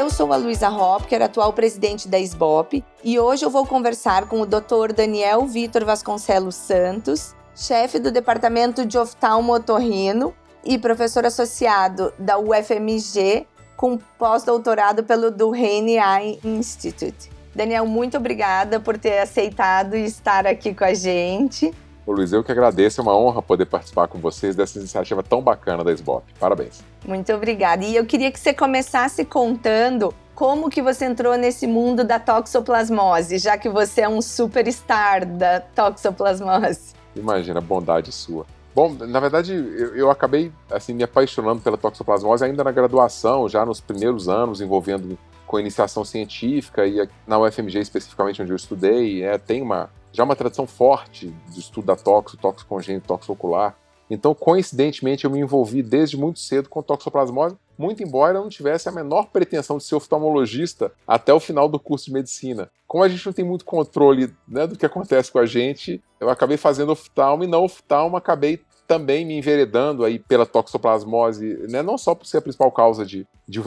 Eu sou a Luísa Hopker, atual presidente da SBOP, e hoje eu vou conversar com o Dr. Daniel Vitor Vasconcelos Santos, chefe do Departamento de Oftalmo Otorrino e professor associado da UFMG, com pós-doutorado pelo Duhane Eye Institute. Daniel, muito obrigada por ter aceitado estar aqui com a gente. Ô Luiz, eu que agradeço, é uma honra poder participar com vocês dessa iniciativa tão bacana da SBOP. Parabéns. Muito obrigada. E eu queria que você começasse contando como que você entrou nesse mundo da toxoplasmose, já que você é um superstar da toxoplasmose. Imagina, bondade sua. Bom, na verdade, eu, eu, acabei assim me apaixonando pela toxoplasmose ainda na graduação, já nos primeiros anos, envolvendo com iniciação científica e na UFMG especificamente onde eu estudei, é, tem uma já uma tradição forte de estudo da toxo, toxo congênito, toxo ocular. Então, coincidentemente, eu me envolvi desde muito cedo com toxoplasmose, muito embora eu não tivesse a menor pretensão de ser oftalmologista até o final do curso de medicina. Como a gente não tem muito controle né, do que acontece com a gente, eu acabei fazendo oftalmo e não oftalmo, acabei também me enveredando aí pela toxoplasmose, né, não só por ser a principal causa de, de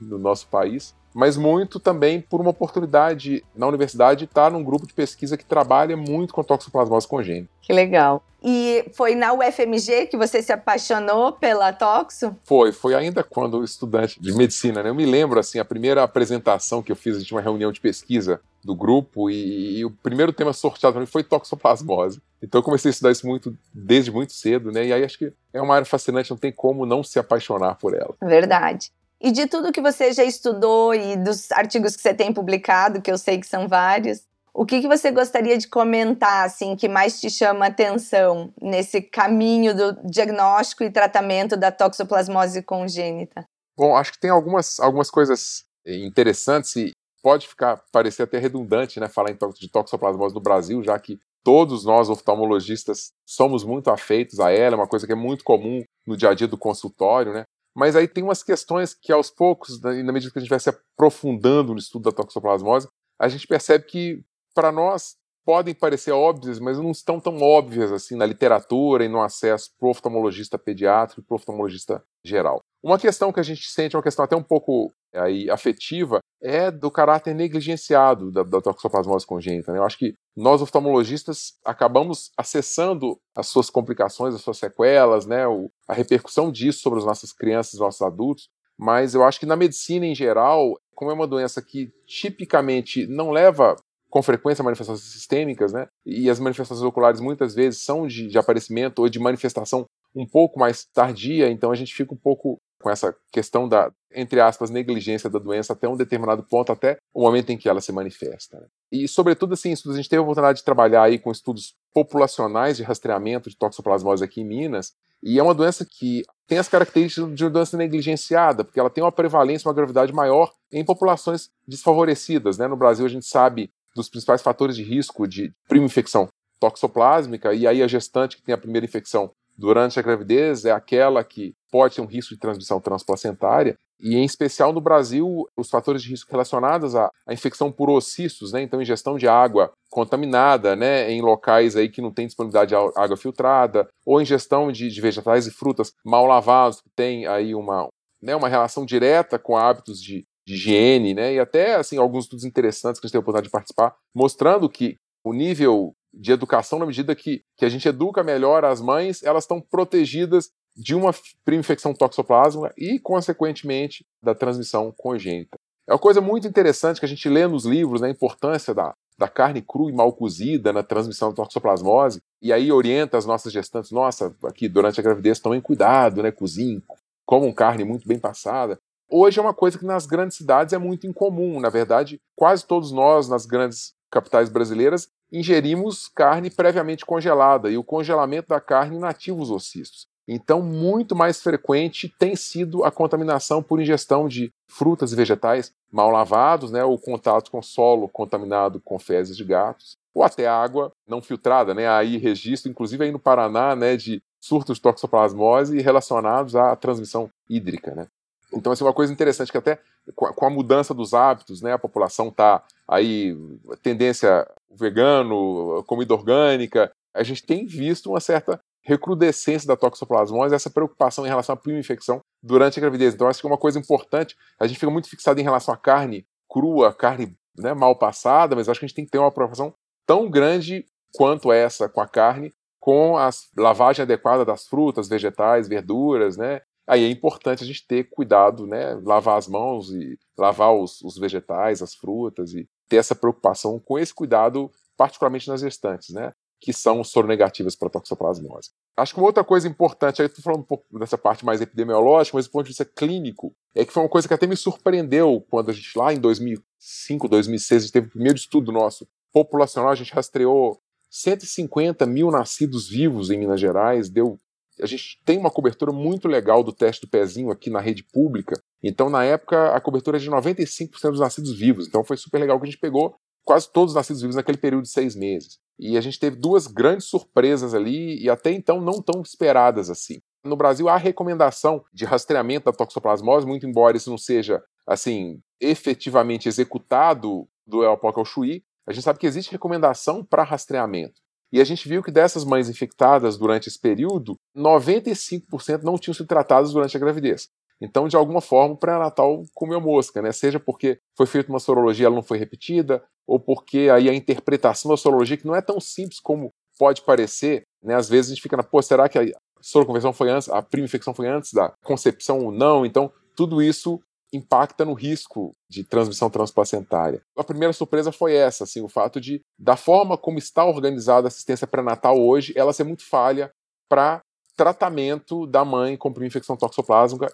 no nosso país, mas muito também por uma oportunidade na universidade de estar num grupo de pesquisa que trabalha muito com toxoplasmose congênita. Que legal. E foi na UFMG que você se apaixonou pela toxo? Foi, foi ainda quando estudante de medicina, né? Eu me lembro, assim, a primeira apresentação que eu fiz, a gente tinha uma reunião de pesquisa do grupo e, e o primeiro tema sorteado para mim foi toxoplasmose. Então eu comecei a estudar isso muito desde muito cedo, né? E aí acho que é uma área fascinante, não tem como não se apaixonar por ela. Verdade. E de tudo que você já estudou e dos artigos que você tem publicado, que eu sei que são vários, o que, que você gostaria de comentar, assim, que mais te chama atenção nesse caminho do diagnóstico e tratamento da toxoplasmose congênita? Bom, acho que tem algumas, algumas coisas interessantes e pode ficar parecer até redundante, né, falar de toxoplasmose no Brasil, já que todos nós oftalmologistas somos muito afeitos a ela, é uma coisa que é muito comum no dia a dia do consultório, né? Mas aí tem umas questões que aos poucos, né, na medida que a gente vai se aprofundando no estudo da toxoplasmose, a gente percebe que para nós podem parecer óbvias, mas não estão tão óbvias assim na literatura e no acesso para o oftalmologista pediátrico e para o oftalmologista geral. Uma questão que a gente sente, uma questão até um pouco aí, afetiva, é do caráter negligenciado da, da toxoplasmose congênita. Né? Eu acho que nós oftalmologistas acabamos acessando as suas complicações, as suas sequelas, né? O, a repercussão disso sobre as nossas crianças, os nossos adultos, mas eu acho que na medicina em geral, como é uma doença que tipicamente não leva com frequência manifestações sistêmicas, né? E as manifestações oculares muitas vezes são de, de aparecimento ou de manifestação um pouco mais tardia, então a gente fica um pouco com essa questão da, entre aspas, negligência da doença até um determinado ponto, até o momento em que ela se manifesta. Né? E, sobretudo, assim, a gente teve a oportunidade de trabalhar aí com estudos populacionais de rastreamento de toxoplasmose aqui em Minas, e é uma doença que tem as características de uma doença negligenciada, porque ela tem uma prevalência, uma gravidade maior em populações desfavorecidas. Né? No Brasil, a gente sabe dos principais fatores de risco de prima infecção toxoplásmica, e aí a gestante que tem a primeira infecção durante a gravidez é aquela que pode ter um risco de transmissão transplacentária, e em especial no Brasil, os fatores de risco relacionados à, à infecção por ocistos, né? então ingestão de água contaminada né? em locais aí que não tem disponibilidade de água filtrada, ou ingestão de, de vegetais e frutas mal lavados, que tem aí uma, né, uma relação direta com hábitos de, de higiene, né? e até assim alguns estudos interessantes que a gente tem a oportunidade de participar, mostrando que o nível de educação, na medida que, que a gente educa melhor as mães, elas estão protegidas de uma infecção toxoplasma e, consequentemente, da transmissão congênita. É uma coisa muito interessante que a gente lê nos livros, né, a importância da, da carne crua e mal cozida na transmissão da toxoplasmose, e aí orienta as nossas gestantes, nossa, aqui durante a gravidez tomem cuidado, né, cozinhem, comam carne muito bem passada. Hoje é uma coisa que nas grandes cidades é muito incomum, na verdade, quase todos nós nas grandes capitais brasileiras ingerimos carne previamente congelada e o congelamento da carne inativa os ocistos. Então, muito mais frequente tem sido a contaminação por ingestão de frutas e vegetais mal lavados, né, ou contato com solo contaminado com fezes de gatos, ou até água não filtrada, né? Aí registro, inclusive aí no Paraná, né, de surtos de toxoplasmose relacionados à transmissão hídrica, né? Então, assim, uma coisa interessante que até com a mudança dos hábitos, né, a população está aí, tendência vegano, comida orgânica, a gente tem visto uma certa recrudescência da toxoplasmose, essa preocupação em relação à prima infecção durante a gravidez. Então, acho que é uma coisa importante, a gente fica muito fixado em relação à carne crua, carne né, mal passada, mas acho que a gente tem que ter uma preocupação tão grande quanto essa com a carne, com a lavagem adequada das frutas, vegetais, verduras, né? Aí é importante a gente ter cuidado, né? Lavar as mãos e lavar os, os vegetais, as frutas e ter essa preocupação com esse cuidado, particularmente nas gestantes, né? Que são soronegativas para toxoplasmose. Acho que uma outra coisa importante, aí estou falando um pouco dessa parte mais epidemiológica, mas do ponto de vista clínico, é que foi uma coisa que até me surpreendeu quando a gente, lá em 2005, 2006, a gente teve o primeiro estudo nosso populacional, a gente rastreou 150 mil nascidos vivos em Minas Gerais, deu. A gente tem uma cobertura muito legal do teste do pezinho aqui na rede pública. Então, na época, a cobertura é de 95% dos nascidos vivos. Então, foi super legal que a gente pegou quase todos os nascidos vivos naquele período de seis meses. E a gente teve duas grandes surpresas ali, e até então não tão esperadas assim. No Brasil, há recomendação de rastreamento da toxoplasmose, muito embora isso não seja, assim, efetivamente executado do Elpoc ao Chuí, a gente sabe que existe recomendação para rastreamento. E a gente viu que dessas mães infectadas durante esse período, 95% não tinham sido tratadas durante a gravidez. Então, de alguma forma, o pré-natal comeu mosca, né? Seja porque foi feita uma sorologia e ela não foi repetida, ou porque aí a interpretação da sorologia, que não é tão simples como pode parecer, né? Às vezes a gente fica na, pô, será que a soroconversão foi antes, a prima infecção foi antes da concepção ou não? Então, tudo isso impacta no risco de transmissão transplacentária. A primeira surpresa foi essa, assim, o fato de, da forma como está organizada a assistência pré-natal hoje, ela ser muito falha para tratamento da mãe com infecção toxoplásmica,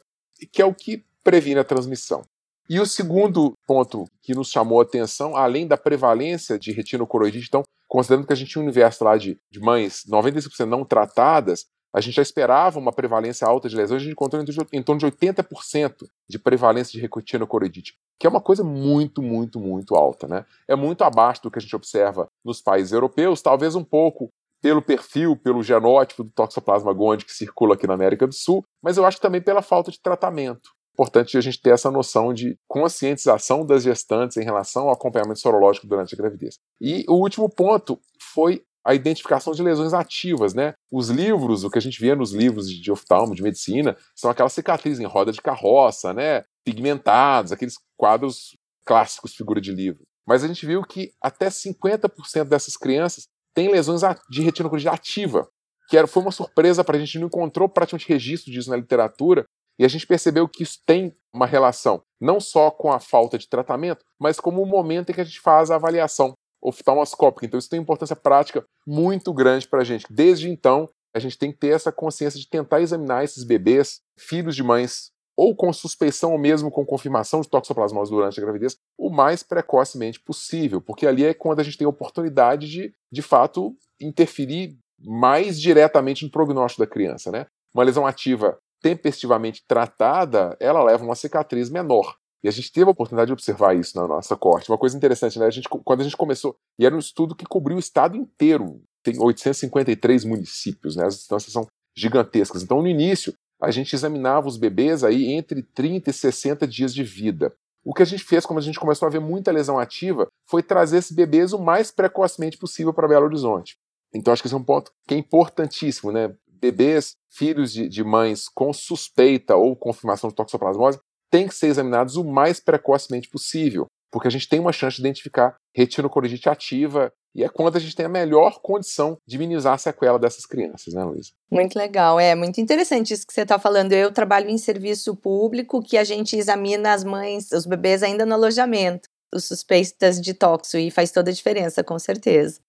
que é o que previne a transmissão. E o segundo ponto que nos chamou a atenção, além da prevalência de retinocoroidite, então, considerando que a gente tinha um universo lá de, de mães 95% não tratadas, a gente já esperava uma prevalência alta de lesões, a gente encontrou em torno de 80% de prevalência de retinocoroidite, que é uma coisa muito, muito, muito alta. Né? É muito abaixo do que a gente observa nos países europeus, talvez um pouco pelo perfil, pelo genótipo do Toxoplasma gondii que circula aqui na América do Sul, mas eu acho também pela falta de tratamento. Importante a gente ter essa noção de conscientização das gestantes em relação ao acompanhamento sorológico durante a gravidez. E o último ponto foi a identificação de lesões ativas, né? Os livros, o que a gente vê nos livros de oftalmo, de medicina, são aquelas cicatrizes em roda de carroça, né? Pigmentados, aqueles quadros clássicos, figura de livro. Mas a gente viu que até 50% dessas crianças têm lesões de retinocordite ativa, que era, foi uma surpresa para a gente, não encontrou praticamente registro disso na literatura, e a gente percebeu que isso tem uma relação não só com a falta de tratamento, mas como o momento em que a gente faz a avaliação oftalmoscópica. Então, isso tem importância prática muito grande para a gente. Desde então, a gente tem que ter essa consciência de tentar examinar esses bebês, filhos de mães, ou com suspeição ou mesmo com confirmação de toxoplasmose durante a gravidez, o mais precocemente possível, porque ali é quando a gente tem a oportunidade de, de fato, interferir mais diretamente no prognóstico da criança. Né? Uma lesão ativa tempestivamente tratada, ela leva uma cicatriz menor. E a gente teve a oportunidade de observar isso na nossa corte. Uma coisa interessante, né? A gente, quando a gente começou, e era um estudo que cobriu o estado inteiro, tem 853 municípios, né? As distâncias são gigantescas. Então, no início, a gente examinava os bebês aí entre 30 e 60 dias de vida. O que a gente fez, como a gente começou a ver muita lesão ativa, foi trazer esses bebês o mais precocemente possível para Belo Horizonte. Então, acho que esse é um ponto que é importantíssimo, né? Bebês, filhos de, de mães com suspeita ou confirmação de toxoplasmose, têm que ser examinados o mais precocemente possível, porque a gente tem uma chance de identificar retinocoridite ativa e é quando a gente tem a melhor condição de minimizar a sequela dessas crianças, né, Luísa? Muito legal, é muito interessante isso que você está falando. Eu trabalho em serviço público que a gente examina as mães, os bebês ainda no alojamento, os suspeitas de toxo, e faz toda a diferença, com certeza.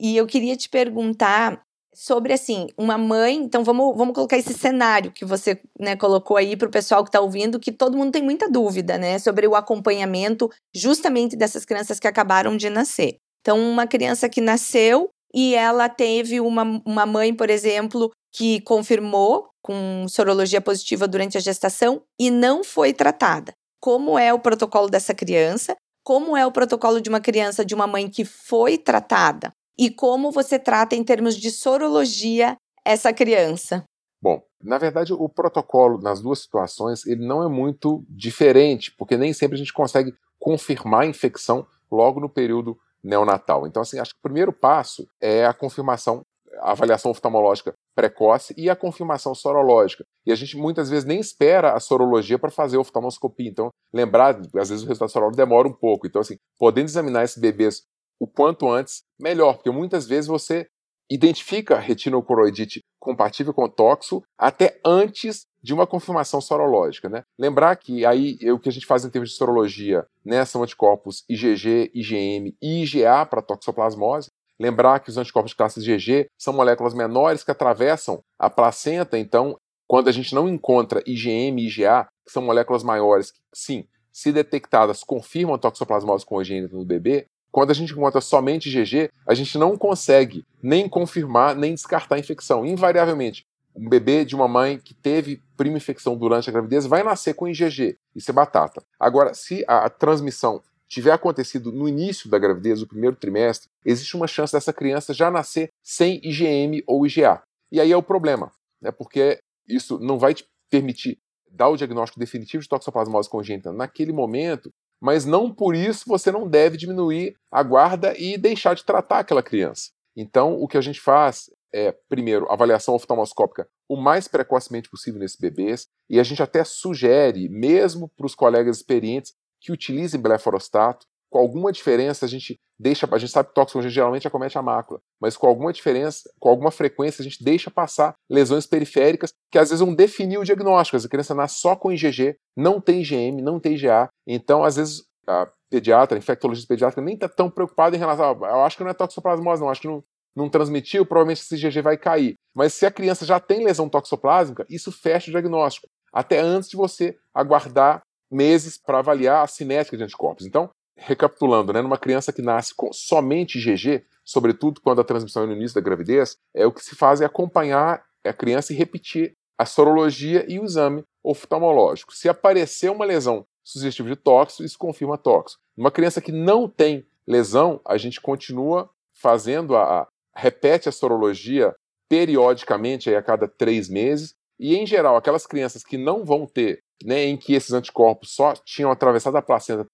E eu queria te perguntar sobre assim, uma mãe. Então vamos, vamos colocar esse cenário que você né, colocou aí para o pessoal que está ouvindo, que todo mundo tem muita dúvida, né? Sobre o acompanhamento justamente dessas crianças que acabaram de nascer. Então, uma criança que nasceu e ela teve uma, uma mãe, por exemplo, que confirmou com sorologia positiva durante a gestação e não foi tratada. Como é o protocolo dessa criança? Como é o protocolo de uma criança de uma mãe que foi tratada? E como você trata em termos de sorologia essa criança? Bom, na verdade, o protocolo nas duas situações ele não é muito diferente, porque nem sempre a gente consegue confirmar a infecção logo no período neonatal. Então, assim, acho que o primeiro passo é a confirmação, a avaliação oftalmológica precoce e a confirmação sorológica. E a gente muitas vezes nem espera a sorologia para fazer a oftalmoscopia. Então, lembrar, às vezes o resultado sorológico demora um pouco. Então, assim, podendo examinar esses bebês o quanto antes, melhor, porque muitas vezes você identifica retinocoroidite compatível com toxo até antes de uma confirmação sorológica. Né? Lembrar que aí o que a gente faz em termos de sorologia né, são anticorpos IgG, IgM e IgA para toxoplasmose. Lembrar que os anticorpos de classe IgG são moléculas menores que atravessam a placenta, então, quando a gente não encontra IgM e IgA, que são moléculas maiores, que, sim, se detectadas, confirmam a toxoplasmose congênita no bebê, quando a gente encontra somente IgG, a gente não consegue nem confirmar nem descartar a infecção. Invariavelmente, um bebê de uma mãe que teve prima infecção durante a gravidez vai nascer com IgG. Isso é batata. Agora, se a, a transmissão tiver acontecido no início da gravidez, no primeiro trimestre, existe uma chance dessa criança já nascer sem IgM ou IgA. E aí é o problema, né? porque isso não vai te permitir dar o diagnóstico definitivo de toxoplasmose congênita naquele momento, mas não por isso você não deve diminuir a guarda e deixar de tratar aquela criança. Então, o que a gente faz é, primeiro, avaliação oftalmoscópica o mais precocemente possível nesses bebês, e a gente até sugere, mesmo para os colegas experientes, que utilizem blefarostato, com alguma diferença a gente deixa, a gente sabe que tóxico geralmente acomete a mácula, mas com alguma diferença, com alguma frequência a gente deixa passar lesões periféricas que às vezes vão definir o diagnóstico. A criança nasce só com IgG, não tem IgM, não tem IgA, então às vezes a pediatra, a infectologista pediátrica nem está tão preocupado em relação a, eu acho que não é toxoplasmose não, acho que não, não transmitiu, provavelmente esse IgG vai cair. Mas se a criança já tem lesão toxoplásmica, isso fecha o diagnóstico, até antes de você aguardar meses para avaliar a cinética de anticorpos. Então, recapitulando, né, numa criança que nasce com somente IgG, sobretudo quando a transmissão é no início da gravidez, é o que se faz é acompanhar a criança e repetir a sorologia e o exame oftalmológico. Se aparecer uma lesão sugestiva de tóxico, isso confirma tóxico. Numa criança que não tem lesão, a gente continua fazendo a, a repete a sorologia periodicamente aí a cada três meses e em geral aquelas crianças que não vão ter, né, em que esses anticorpos só tinham atravessado a placenta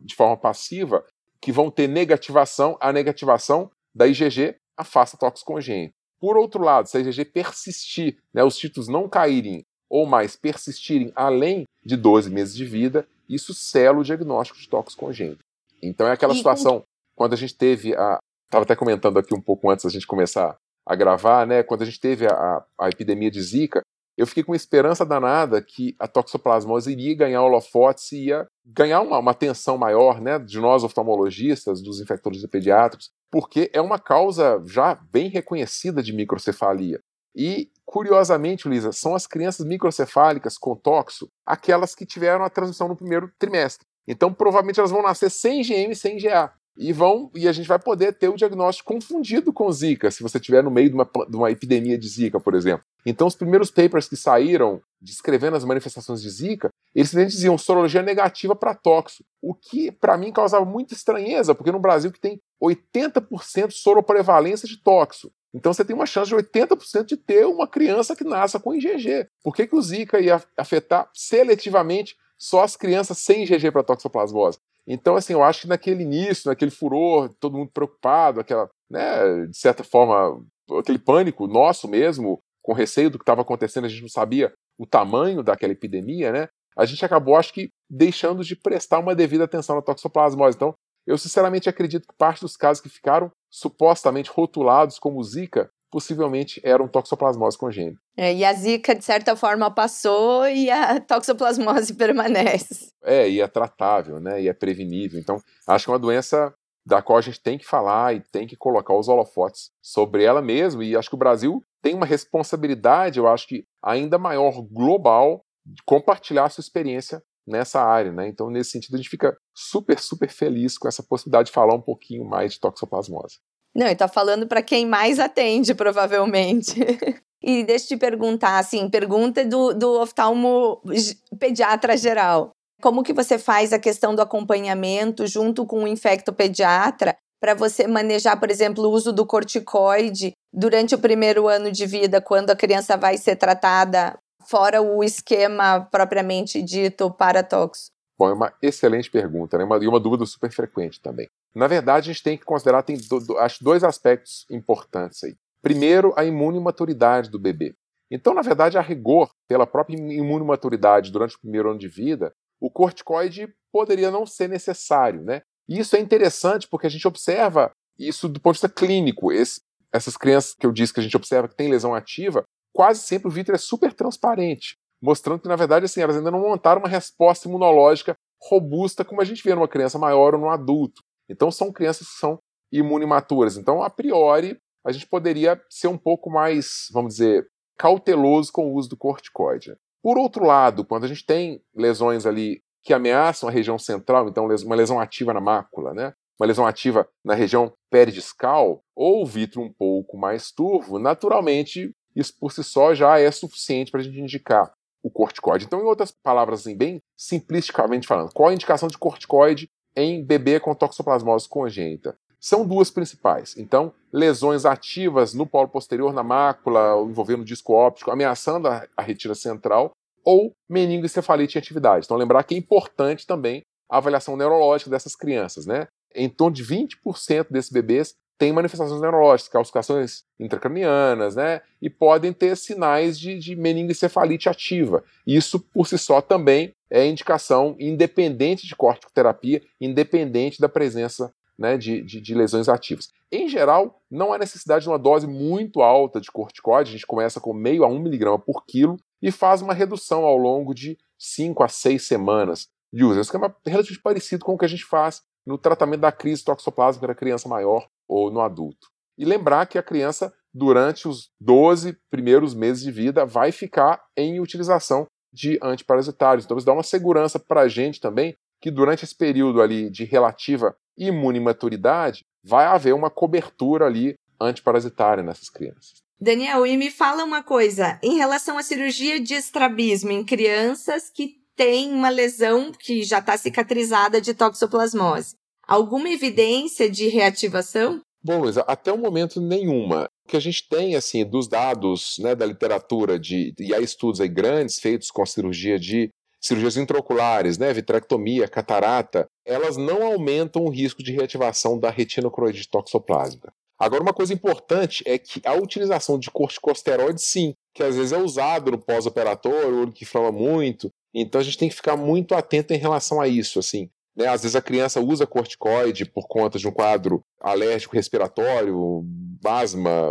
de forma passiva que vão ter negativação, a negativação da IgG afasta tóxico congênito. Por outro lado, se a IgG persistir, né, os títulos não caírem ou mais persistirem além de 12 meses de vida, isso sela o diagnóstico de tóxico congênito. Então é aquela situação, quando a gente teve a. Estava até comentando aqui um pouco antes da gente começar a gravar, né? Quando a gente teve a, a epidemia de Zika, eu fiquei com esperança danada que a toxoplasmose iria ganhar holofotes e ia ganhar uma, uma atenção maior né, de nós oftalmologistas, dos infectologistas pediátricos, porque é uma causa já bem reconhecida de microcefalia. E, curiosamente, Lisa, são as crianças microcefálicas com toxo aquelas que tiveram a transmissão no primeiro trimestre. Então, provavelmente, elas vão nascer sem GM e sem GA e vão e a gente vai poder ter o diagnóstico confundido com Zika, se você estiver no meio de uma, de uma epidemia de Zika, por exemplo. Então, os primeiros papers que saíram descrevendo as manifestações de Zika, eles diziam sorologia negativa para tóxico, o que para mim causava muita estranheza, porque no Brasil que tem 80% soroprevalência de tóxico. Então você tem uma chance de 80% de ter uma criança que nasça com IgG. Por que, que o Zika ia afetar seletivamente só as crianças sem IgG para toxoplasmose? Então, assim, eu acho que naquele início, naquele furor, todo mundo preocupado, aquela, né, de certa forma, aquele pânico nosso mesmo, com receio do que estava acontecendo, a gente não sabia o tamanho daquela epidemia, né? A gente acabou, acho que, deixando de prestar uma devida atenção na toxoplasmose. Então, eu sinceramente acredito que parte dos casos que ficaram supostamente rotulados como Zika possivelmente eram toxoplasmose congênita. É, e a zika, de certa forma, passou e a toxoplasmose permanece. É, e é tratável, né? E é prevenível. Então, acho que é uma doença da qual a gente tem que falar e tem que colocar os holofotes sobre ela mesmo. E acho que o Brasil tem uma responsabilidade, eu acho que ainda maior, global, de compartilhar a sua experiência nessa área, né? Então, nesse sentido, a gente fica super, super feliz com essa possibilidade de falar um pouquinho mais de toxoplasmose. Não, e tá falando para quem mais atende, provavelmente. E deixa eu te perguntar, assim, pergunta do, do oftalmo pediatra geral. Como que você faz a questão do acompanhamento junto com o infectopediatra para você manejar, por exemplo, o uso do corticoide durante o primeiro ano de vida, quando a criança vai ser tratada, fora o esquema propriamente dito paratoxo? Bom, é uma excelente pergunta, né? e uma dúvida super frequente também. Na verdade, a gente tem que considerar, tem do, do, acho, dois aspectos importantes aí. Primeiro, a imunomaturidade do bebê. Então, na verdade, a rigor, pela própria imunomaturidade durante o primeiro ano de vida, o corticoide poderia não ser necessário, né? E isso é interessante porque a gente observa isso do ponto de vista clínico. Esse, essas crianças que eu disse que a gente observa que tem lesão ativa, quase sempre o vítreo é super transparente, mostrando que, na verdade, assim, elas ainda não montaram uma resposta imunológica robusta como a gente vê numa criança maior ou num adulto. Então, são crianças que são imunimaturas. Então, a priori, a gente poderia ser um pouco mais, vamos dizer, cauteloso com o uso do corticoide. Por outro lado, quando a gente tem lesões ali que ameaçam a região central, então uma lesão ativa na mácula, né? uma lesão ativa na região peridiscal, ou vítreo um pouco mais turvo, naturalmente isso por si só já é suficiente para a gente indicar o corticoide. Então, em outras palavras, assim, bem simplisticamente falando, qual a indicação de corticoide em bebê com toxoplasmose congênita? São duas principais. Então, lesões ativas no polo posterior, na mácula, envolvendo o disco óptico, ameaçando a, a retina central, ou meningoencefalite em atividade. Então, lembrar que é importante também a avaliação neurológica dessas crianças, né? Em torno de 20% desses bebês têm manifestações neurológicas, calcificações intracranianas, né? E podem ter sinais de, de meningoencefalite ativa. Isso, por si só, também é indicação independente de corticoterapia, independente da presença né, de, de, de, lesões ativas. Em geral, não há necessidade de uma dose muito alta de corticoide, a gente começa com meio a 1 miligrama por quilo, e faz uma redução ao longo de 5 a 6 semanas de uso. É um esquema relativamente parecido com o que a gente faz no tratamento da crise toxoplásmica da criança maior ou no adulto. E lembrar que a criança, durante os 12 primeiros meses de vida, vai ficar em utilização de antiparasitários. Então, isso dá uma segurança para a gente também que durante esse período ali de relativa imunimaturidade, vai haver uma cobertura ali antiparasitária nessas crianças. Daniel, e me fala uma coisa, em relação à cirurgia de estrabismo em crianças que têm uma lesão que já está cicatrizada de toxoplasmose, alguma evidência de reativação? Bom, Luísa, até o momento nenhuma. O que a gente tem, assim, dos dados né, da literatura, de, e há estudos aí grandes feitos com cirurgia de cirurgias intraoculares, né, vitrectomia, catarata, elas não aumentam o risco de reativação da retinocroide toxoplásmica. Agora, uma coisa importante é que a utilização de corticosteroide, sim, que às vezes é usado no pós-operatório, olho que inflama muito. Então a gente tem que ficar muito atento em relação a isso, assim. Né? Às vezes a criança usa corticoide por conta de um quadro alérgico respiratório, asma,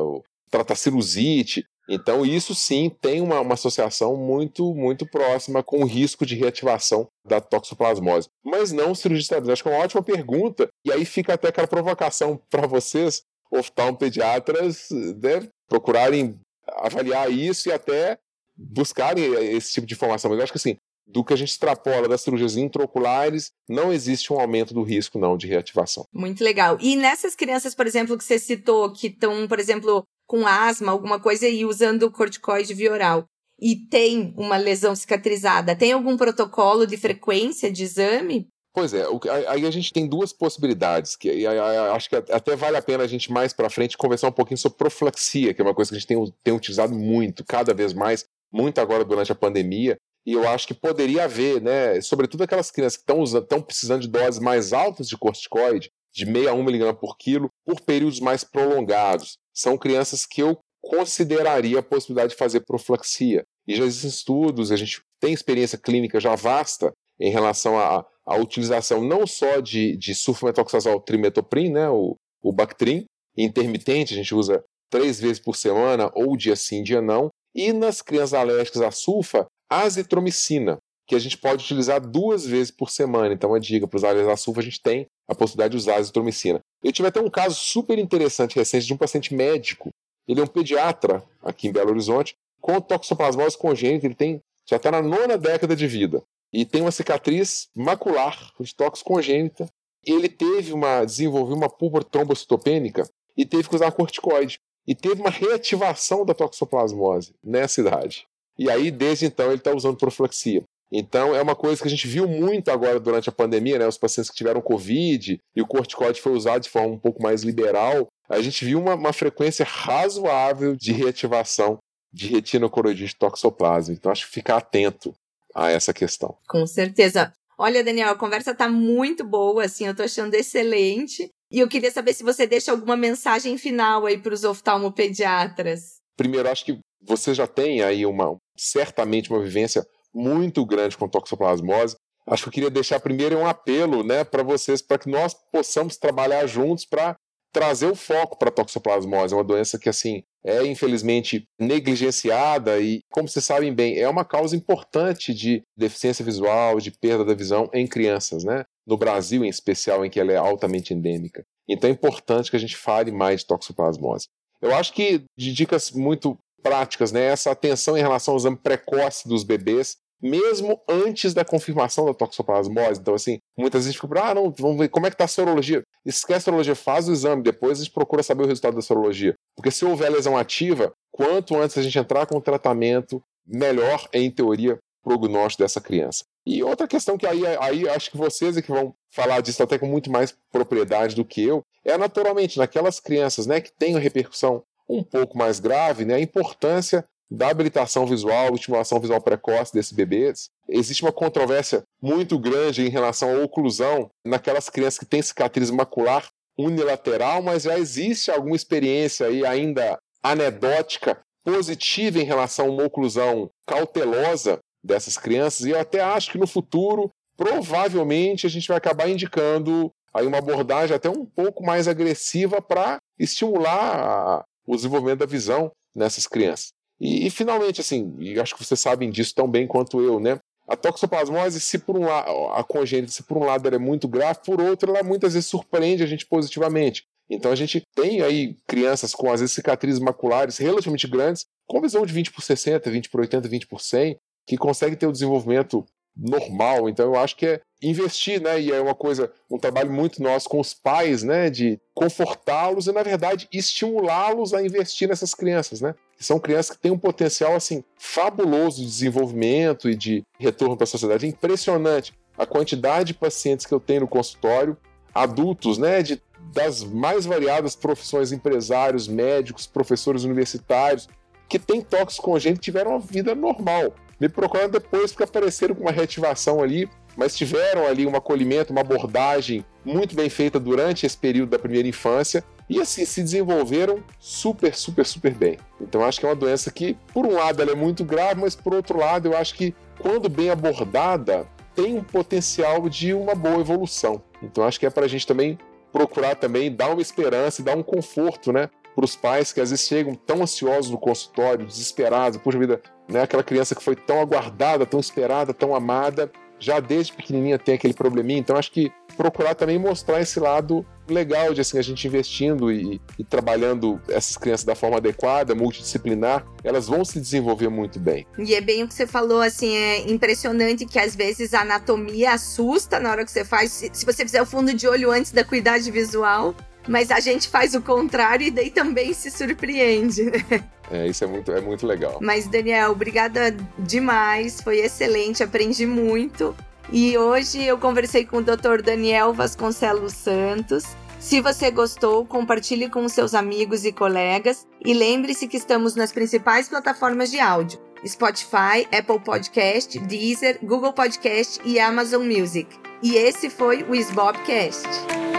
trata sinusite. Então, isso sim tem uma, uma, associação muito, muito próxima com o risco de reativação da toxoplasmose. Mas não cirurgia de Acho que é uma ótima pergunta. E aí fica até aquela provocação para vocês oftalmopediatras né, procurarem avaliar isso e até buscarem esse tipo de informação. Mas eu acho que assim, do que a gente extrapola das cirurgias intraoculares, não existe um aumento do risco não de reativação. Muito legal. E nessas crianças, por exemplo, que você citou, que estão, por exemplo, com asma, alguma coisa e usando corticoide via oral, e tem uma lesão cicatrizada, tem algum protocolo de frequência de exame? Pois é, aí a gente tem duas possibilidades, que acho que até vale a pena a gente mais para frente conversar um pouquinho sobre profilaxia, que é uma coisa que a gente tem, tem utilizado muito, cada vez mais, muito agora durante a pandemia, e eu acho que poderia haver, né, sobretudo aquelas crianças que estão precisando de doses mais altas de corticoide, de meio a 1 miligrama por quilo, por períodos mais prolongados. São crianças que eu consideraria a possibilidade de fazer profilaxia. E já existem estudos, a gente tem experiência clínica já vasta em relação à, à utilização não só de, de sulfametoxazol trimetoprim, né, o, o Bactrim, intermitente, a gente usa três vezes por semana, ou dia sim, dia não, e nas crianças alérgicas à sulfa, azitromicina, que a gente pode utilizar duas vezes por semana. Então, a dica para os alérgicos à sulfa, a gente tem a possibilidade de usar azitromicina. Eu tive até um caso super interessante recente de um paciente médico. Ele é um pediatra aqui em Belo Horizonte, com toxoplasmose congênita, ele tem já está na nona década de vida e tem uma cicatriz macular de tóxico congênita. Ele teve uma desenvolveu uma púrpura trombocitopênica e teve que usar corticoide. e teve uma reativação da toxoplasmose nessa idade. E aí, desde então, ele está usando profilaxia. Então, é uma coisa que a gente viu muito agora durante a pandemia, né? Os pacientes que tiveram Covid e o corticoide foi usado de forma um pouco mais liberal, a gente viu uma, uma frequência razoável de reativação de retinocoroidite toxoplasma. Então, acho que ficar atento a essa questão. Com certeza. Olha, Daniel, a conversa está muito boa, assim, eu estou achando excelente. E eu queria saber se você deixa alguma mensagem final aí para os oftalmopediatras. Primeiro, acho que você já tem aí uma certamente uma vivência muito grande com toxoplasmose. Acho que eu queria deixar primeiro um apelo, né, para vocês, para que nós possamos trabalhar juntos para trazer o foco para a toxoplasmose, é uma doença que assim é infelizmente negligenciada e, como vocês sabem bem, é uma causa importante de deficiência visual, de perda da visão em crianças, né? No Brasil, em especial, em que ela é altamente endêmica. Então é importante que a gente fale mais de toxoplasmose. Eu acho que de dicas muito práticas, né? Essa atenção em relação ao exame precoce dos bebês, mesmo antes da confirmação da toxoplasmose. Então, assim, muitas vezes fica, ah, não, vamos ver como é que está a sorologia. Esquece a sorologia, faz o exame, depois a gente procura saber o resultado da sorologia. Porque se houver lesão ativa, quanto antes a gente entrar com o tratamento, melhor é, em teoria, prognóstico dessa criança. E outra questão que aí, aí acho que vocês é que vão falar disso até com muito mais propriedade do que eu, é naturalmente naquelas crianças né, que têm repercussão um pouco mais grave, né, a importância da habilitação visual, estimulação visual precoce desses bebês. Existe uma controvérsia muito grande em relação à oclusão naquelas crianças que têm cicatriz macular unilateral, mas já existe alguma experiência aí ainda anedótica positiva em relação a uma oclusão cautelosa dessas crianças, e eu até acho que no futuro, provavelmente, a gente vai acabar indicando aí uma abordagem até um pouco mais agressiva para estimular o desenvolvimento da visão nessas crianças. E, e, finalmente, assim, e acho que vocês sabem disso tão bem quanto eu, né? A toxoplasmose, se por um lado, a congênita, se por um lado ela é muito grave, por outro ela muitas vezes surpreende a gente positivamente. Então a gente tem aí crianças com às vezes cicatrizes maculares relativamente grandes, com visão de 20 por 60, 20 por 80, 20 por 100, que conseguem ter o desenvolvimento normal. Então eu acho que é investir, né? E é uma coisa, um trabalho muito nosso com os pais, né? De confortá-los e, na verdade, estimulá-los a investir nessas crianças, né? São crianças que têm um potencial, assim, fabuloso de desenvolvimento e de retorno para a sociedade. É impressionante a quantidade de pacientes que eu tenho no consultório, adultos, né? De, das mais variadas profissões, empresários, médicos, professores universitários, que têm toques congênitos tiveram uma vida normal me procuraram depois porque apareceram com uma reativação ali, mas tiveram ali um acolhimento, uma abordagem muito bem feita durante esse período da primeira infância e assim se desenvolveram super, super, super bem. Então acho que é uma doença que, por um lado, ela é muito grave, mas por outro lado, eu acho que quando bem abordada, tem um potencial de uma boa evolução. Então acho que é para a gente também procurar também dar uma esperança e dar um conforto, né? Para os pais que às vezes chegam tão ansiosos no consultório, desesperados, puxa vida, né? Aquela criança que foi tão aguardada, tão esperada, tão amada, já desde pequenininha tem aquele probleminha. Então acho que procurar também mostrar esse lado legal de assim a gente investindo e, e, trabalhando essas crianças da forma adequada, multidisciplinar, elas vão se desenvolver muito bem. E é bem o que você falou, assim, é impressionante que às vezes a anatomia assusta na hora que você faz. Se, se você fizer o fundo de olho antes da cuidade visual, mas a gente faz o contrário e daí também se surpreende. Né? É, isso é muito, é muito legal. Mas, Daniel, obrigada demais. Foi excelente, aprendi muito. E hoje eu conversei com o Dr. Daniel Vasconcelos Santos. Se você gostou, compartilhe com seus amigos e colegas. E lembre-se que estamos nas principais plataformas de áudio: Spotify, Apple Podcast, Deezer, Google Podcast e Amazon Music. E esse foi o SBobcast.